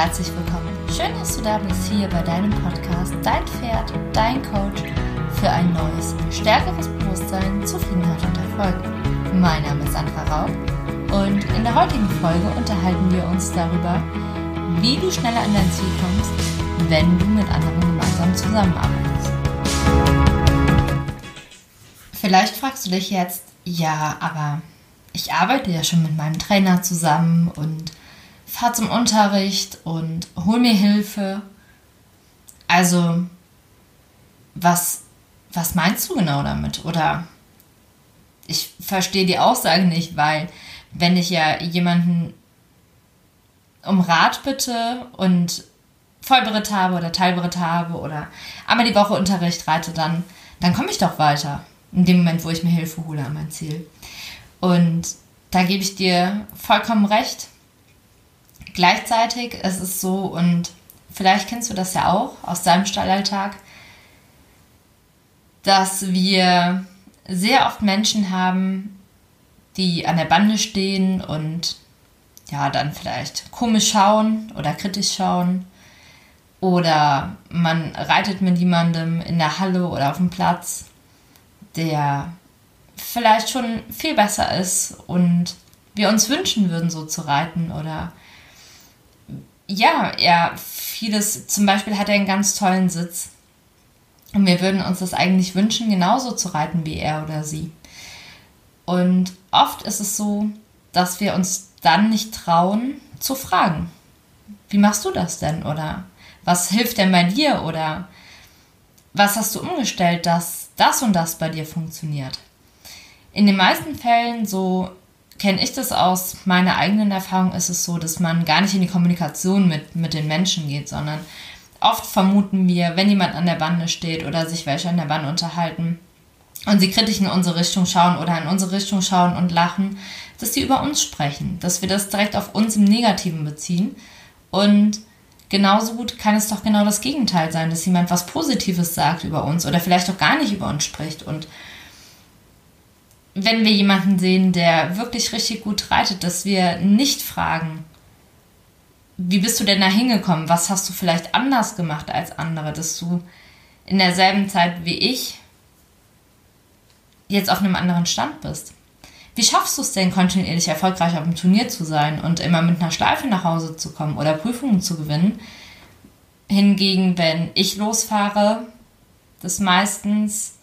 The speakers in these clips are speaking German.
herzlich willkommen. Schön, dass du da bist hier bei deinem Podcast Dein Pferd, dein Coach für ein neues, stärkeres Bewusstsein, Zufriedenheit und Erfolg. Mein Name ist Sandra Raub und in der heutigen Folge unterhalten wir uns darüber, wie du schneller an dein Ziel kommst, wenn du mit anderen gemeinsam zusammenarbeitest. Vielleicht fragst du dich jetzt, ja, aber ich arbeite ja schon mit meinem Trainer zusammen und fahre zum Unterricht und hol mir Hilfe. Also, was, was meinst du genau damit? Oder ich verstehe die Aussage nicht, weil wenn ich ja jemanden um Rat bitte und Vollberitt habe oder Teilberitt habe oder einmal die Woche Unterricht reite, dann, dann komme ich doch weiter. In dem Moment, wo ich mir Hilfe hole an mein Ziel. Und da gebe ich dir vollkommen recht. Gleichzeitig ist es so, und vielleicht kennst du das ja auch aus deinem Stallalltag, dass wir sehr oft Menschen haben, die an der Bande stehen und ja, dann vielleicht komisch schauen oder kritisch schauen. Oder man reitet mit jemandem in der Halle oder auf dem Platz, der vielleicht schon viel besser ist und wir uns wünschen würden, so zu reiten. Oder ja, er vieles, zum Beispiel hat er einen ganz tollen Sitz. Und wir würden uns das eigentlich wünschen, genauso zu reiten wie er oder sie. Und oft ist es so, dass wir uns dann nicht trauen zu fragen. Wie machst du das denn? Oder was hilft denn bei dir? Oder was hast du umgestellt, dass das und das bei dir funktioniert? In den meisten Fällen, so kenne ich das aus meiner eigenen Erfahrung, ist es so, dass man gar nicht in die Kommunikation mit, mit den Menschen geht, sondern oft vermuten wir, wenn jemand an der Bande steht oder sich welche an der Bande unterhalten und sie kritisch in unsere Richtung schauen oder in unsere Richtung schauen und lachen, dass sie über uns sprechen, dass wir das direkt auf uns im Negativen beziehen. Und genauso gut kann es doch genau das Gegenteil sein, dass jemand was Positives sagt über uns oder vielleicht auch gar nicht über uns spricht und wenn wir jemanden sehen, der wirklich richtig gut reitet, dass wir nicht fragen, wie bist du denn da hingekommen? Was hast du vielleicht anders gemacht als andere, dass du in derselben Zeit wie ich jetzt auf einem anderen Stand bist? Wie schaffst du es denn, kontinuierlich erfolgreich auf dem Turnier zu sein und immer mit einer Schleife nach Hause zu kommen oder Prüfungen zu gewinnen? Hingegen, wenn ich losfahre, das meistens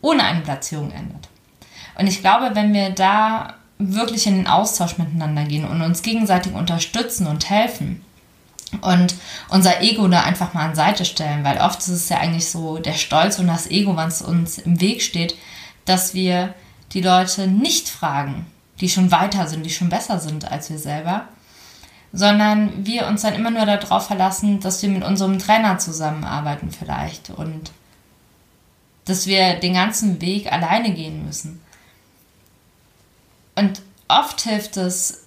ohne eine Platzierung endet. Und ich glaube, wenn wir da wirklich in den Austausch miteinander gehen und uns gegenseitig unterstützen und helfen und unser Ego da einfach mal an Seite stellen, weil oft ist es ja eigentlich so der Stolz und das Ego, was uns im Weg steht, dass wir die Leute nicht fragen, die schon weiter sind, die schon besser sind als wir selber, sondern wir uns dann immer nur darauf verlassen, dass wir mit unserem Trainer zusammenarbeiten vielleicht und dass wir den ganzen Weg alleine gehen müssen. Und oft hilft es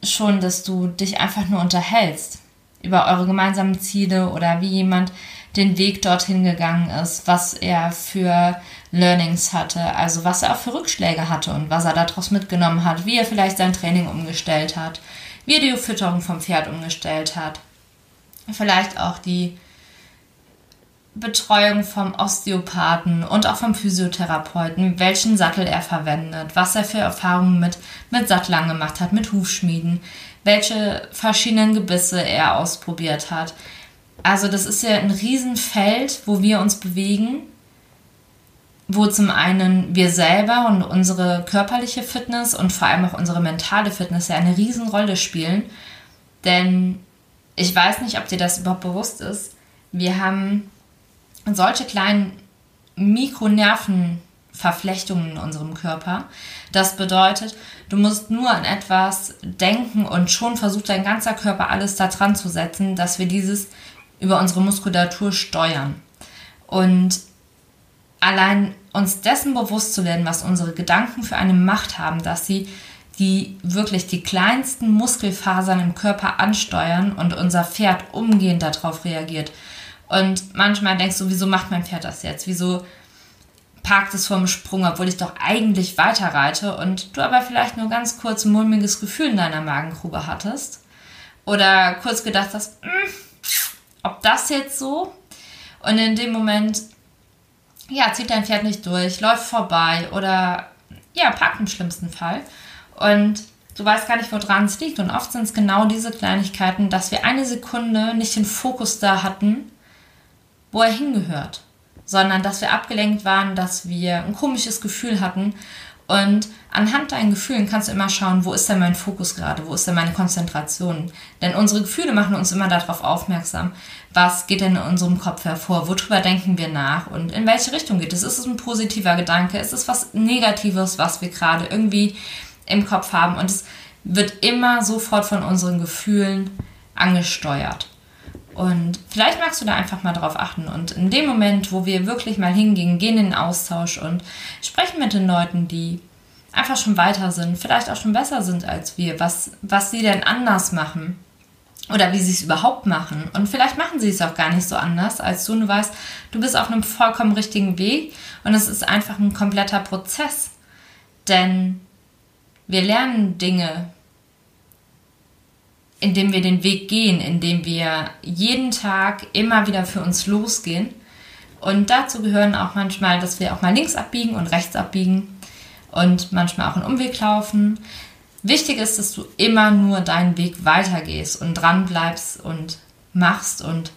schon, dass du dich einfach nur unterhältst über eure gemeinsamen Ziele oder wie jemand den Weg dorthin gegangen ist, was er für Learnings hatte, also was er auch für Rückschläge hatte und was er daraus mitgenommen hat, wie er vielleicht sein Training umgestellt hat, wie er die Fütterung vom Pferd umgestellt hat, vielleicht auch die Betreuung vom Osteopathen und auch vom Physiotherapeuten, welchen Sattel er verwendet, was er für Erfahrungen mit, mit Sattlern gemacht hat, mit Hufschmieden, welche verschiedenen Gebisse er ausprobiert hat. Also das ist ja ein Riesenfeld, wo wir uns bewegen, wo zum einen wir selber und unsere körperliche Fitness und vor allem auch unsere mentale Fitness ja eine Riesenrolle spielen. Denn ich weiß nicht, ob dir das überhaupt bewusst ist. Wir haben solche kleinen Mikronervenverflechtungen in unserem Körper. Das bedeutet, du musst nur an etwas denken und schon versucht dein ganzer Körper alles da dran zu setzen, dass wir dieses über unsere Muskulatur steuern. Und allein uns dessen bewusst zu werden, was unsere Gedanken für eine Macht haben, dass sie die wirklich die kleinsten Muskelfasern im Körper ansteuern und unser Pferd umgehend darauf reagiert. Und manchmal denkst du, wieso macht mein Pferd das jetzt? Wieso parkt es vorm Sprung, obwohl ich doch eigentlich weiter reite und du aber vielleicht nur ganz kurz ein mulmiges Gefühl in deiner Magengrube hattest. oder kurz gedacht hast, hm, ob das jetzt so? Und in dem Moment, ja, zieht dein Pferd nicht durch, läuft vorbei oder ja, packt im schlimmsten Fall. Und du weißt gar nicht, woran es liegt. Und oft sind es genau diese Kleinigkeiten, dass wir eine Sekunde nicht den Fokus da hatten, wo er hingehört, sondern dass wir abgelenkt waren, dass wir ein komisches Gefühl hatten und anhand deinen Gefühlen kannst du immer schauen, wo ist denn mein Fokus gerade, wo ist denn meine Konzentration. Denn unsere Gefühle machen uns immer darauf aufmerksam, was geht denn in unserem Kopf hervor, worüber denken wir nach und in welche Richtung geht es. Ist es ein positiver Gedanke, ist es was Negatives, was wir gerade irgendwie im Kopf haben. Und es wird immer sofort von unseren Gefühlen angesteuert. Und vielleicht magst du da einfach mal drauf achten. Und in dem Moment, wo wir wirklich mal hingehen, gehen in den Austausch und sprechen mit den Leuten, die einfach schon weiter sind, vielleicht auch schon besser sind als wir, was, was sie denn anders machen oder wie sie es überhaupt machen. Und vielleicht machen sie es auch gar nicht so anders als du. Und du weißt, du bist auf einem vollkommen richtigen Weg und es ist einfach ein kompletter Prozess. Denn wir lernen Dinge indem wir den Weg gehen, indem wir jeden Tag immer wieder für uns losgehen. Und dazu gehören auch manchmal, dass wir auch mal links abbiegen und rechts abbiegen und manchmal auch einen Umweg laufen. Wichtig ist, dass du immer nur deinen Weg weitergehst und dran bleibst und machst und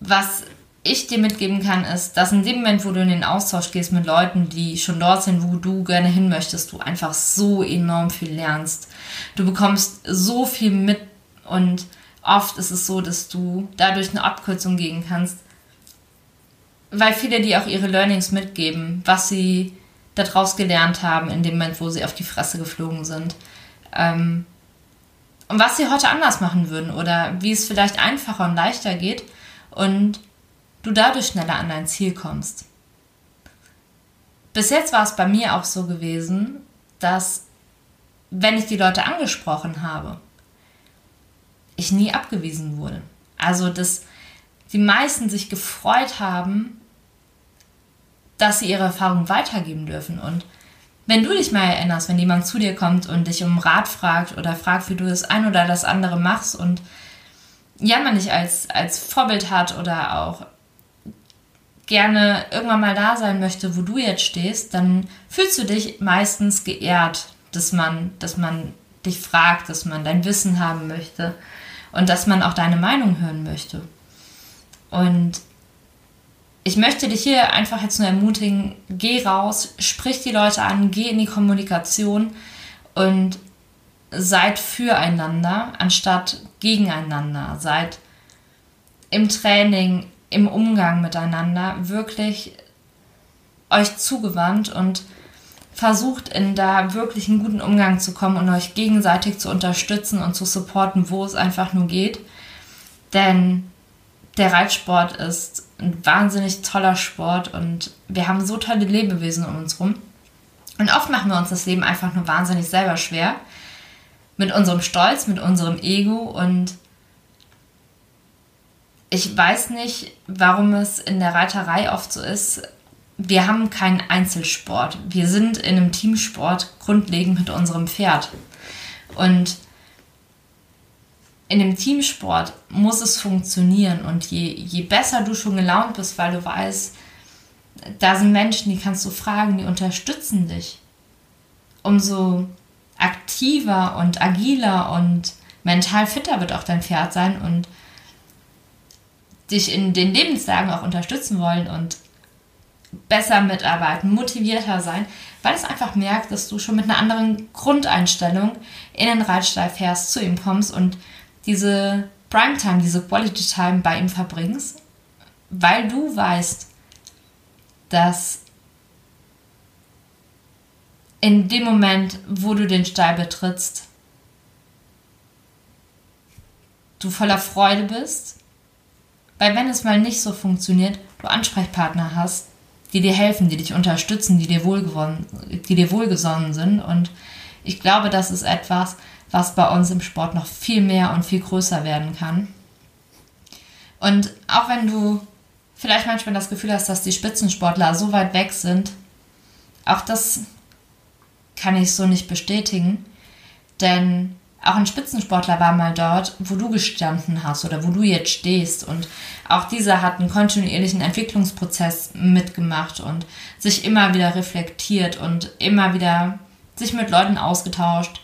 was ich dir mitgeben kann, ist, dass in dem Moment, wo du in den Austausch gehst mit Leuten, die schon dort sind, wo du gerne hin möchtest, du einfach so enorm viel lernst. Du bekommst so viel mit und oft ist es so, dass du dadurch eine Abkürzung gehen kannst, weil viele dir auch ihre Learnings mitgeben, was sie daraus gelernt haben in dem Moment, wo sie auf die Fresse geflogen sind. Ähm, und was sie heute anders machen würden oder wie es vielleicht einfacher und leichter geht. Und du dadurch schneller an dein Ziel kommst. Bis jetzt war es bei mir auch so gewesen, dass wenn ich die Leute angesprochen habe, ich nie abgewiesen wurde. Also, dass die meisten sich gefreut haben, dass sie ihre Erfahrung weitergeben dürfen. Und wenn du dich mal erinnerst, wenn jemand zu dir kommt und dich um Rat fragt oder fragt, wie du das ein oder das andere machst und ja, man dich als, als Vorbild hat oder auch gerne irgendwann mal da sein möchte, wo du jetzt stehst, dann fühlst du dich meistens geehrt, dass man, dass man dich fragt, dass man dein Wissen haben möchte und dass man auch deine Meinung hören möchte. Und ich möchte dich hier einfach jetzt nur ermutigen, geh raus, sprich die Leute an, geh in die Kommunikation und seid füreinander anstatt gegeneinander. Seid im Training im Umgang miteinander wirklich euch zugewandt und versucht in da wirklich einen guten Umgang zu kommen und euch gegenseitig zu unterstützen und zu supporten, wo es einfach nur geht. Denn der Reitsport ist ein wahnsinnig toller Sport und wir haben so tolle Lebewesen um uns rum. Und oft machen wir uns das Leben einfach nur wahnsinnig selber schwer. Mit unserem Stolz, mit unserem Ego und ich weiß nicht, warum es in der Reiterei oft so ist. Wir haben keinen Einzelsport. Wir sind in einem Teamsport grundlegend mit unserem Pferd. Und in dem Teamsport muss es funktionieren. Und je, je besser du schon gelaunt bist, weil du weißt, da sind Menschen, die kannst du fragen, die unterstützen dich, umso aktiver und agiler und mental fitter wird auch dein Pferd sein und dich in den Lebenslagen auch unterstützen wollen und besser mitarbeiten, motivierter sein, weil es einfach merkt, dass du schon mit einer anderen Grundeinstellung in den Reitstall fährst, zu ihm kommst und diese Primetime, diese Quality Time bei ihm verbringst, weil du weißt, dass in dem Moment, wo du den Stall betrittst, du voller Freude bist, weil wenn es mal nicht so funktioniert, du Ansprechpartner hast, die dir helfen, die dich unterstützen, die dir, die dir wohlgesonnen sind. Und ich glaube, das ist etwas, was bei uns im Sport noch viel mehr und viel größer werden kann. Und auch wenn du vielleicht manchmal das Gefühl hast, dass die Spitzensportler so weit weg sind, auch das kann ich so nicht bestätigen. Denn auch ein Spitzensportler war mal dort, wo du gestanden hast oder wo du jetzt stehst. Und auch dieser hat einen kontinuierlichen Entwicklungsprozess mitgemacht und sich immer wieder reflektiert und immer wieder sich mit Leuten ausgetauscht,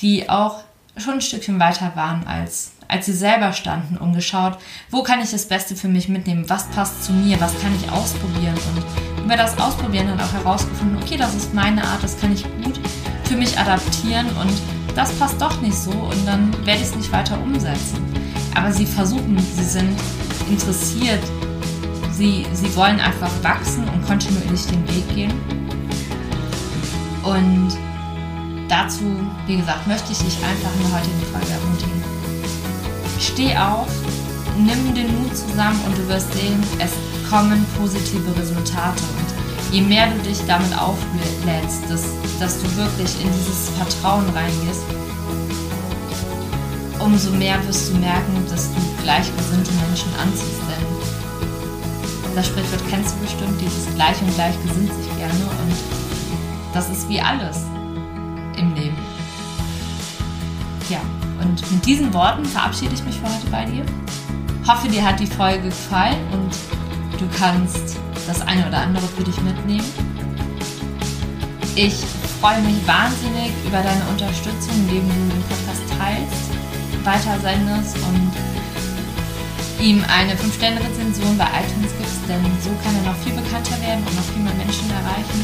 die auch schon ein Stückchen weiter waren als, als sie selber standen und geschaut, wo kann ich das Beste für mich mitnehmen, was passt zu mir, was kann ich ausprobieren. Und über das Ausprobieren dann auch herausgefunden, okay, das ist meine Art, das kann ich gut für mich adaptieren und das passt doch nicht so und dann werde ich es nicht weiter umsetzen. Aber sie versuchen, sie sind interessiert, sie, sie wollen einfach wachsen und kontinuierlich den Weg gehen. Und dazu, wie gesagt, möchte ich dich einfach in der heutigen Folge ermutigen. Steh auf, nimm den Mut zusammen und du wirst sehen, es kommen positive Resultate. Je mehr du dich damit auflädst, dass, dass du wirklich in dieses Vertrauen reingehst, umso mehr wirst du merken, dass du gleichgesinnte Menschen anziehst. Denn das Sprichwort kennst du bestimmt, dieses Gleich und Gleich gesinnt sich gerne. Und das ist wie alles im Leben. Ja, und mit diesen Worten verabschiede ich mich für heute bei dir. Hoffe, dir hat die Folge gefallen und du kannst das eine oder andere für dich mitnehmen. Ich freue mich wahnsinnig über deine Unterstützung, indem du den Podcast teilst, weitersendest und ihm eine 5-Sterne-Rezension bei iTunes gibst, denn so kann er noch viel bekannter werden und noch viel mehr Menschen erreichen.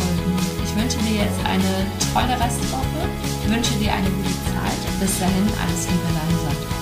Und ich wünsche dir jetzt eine tolle Restwoche, wünsche dir eine gute Zeit. Bis dahin, alles Liebe, deine Sandra.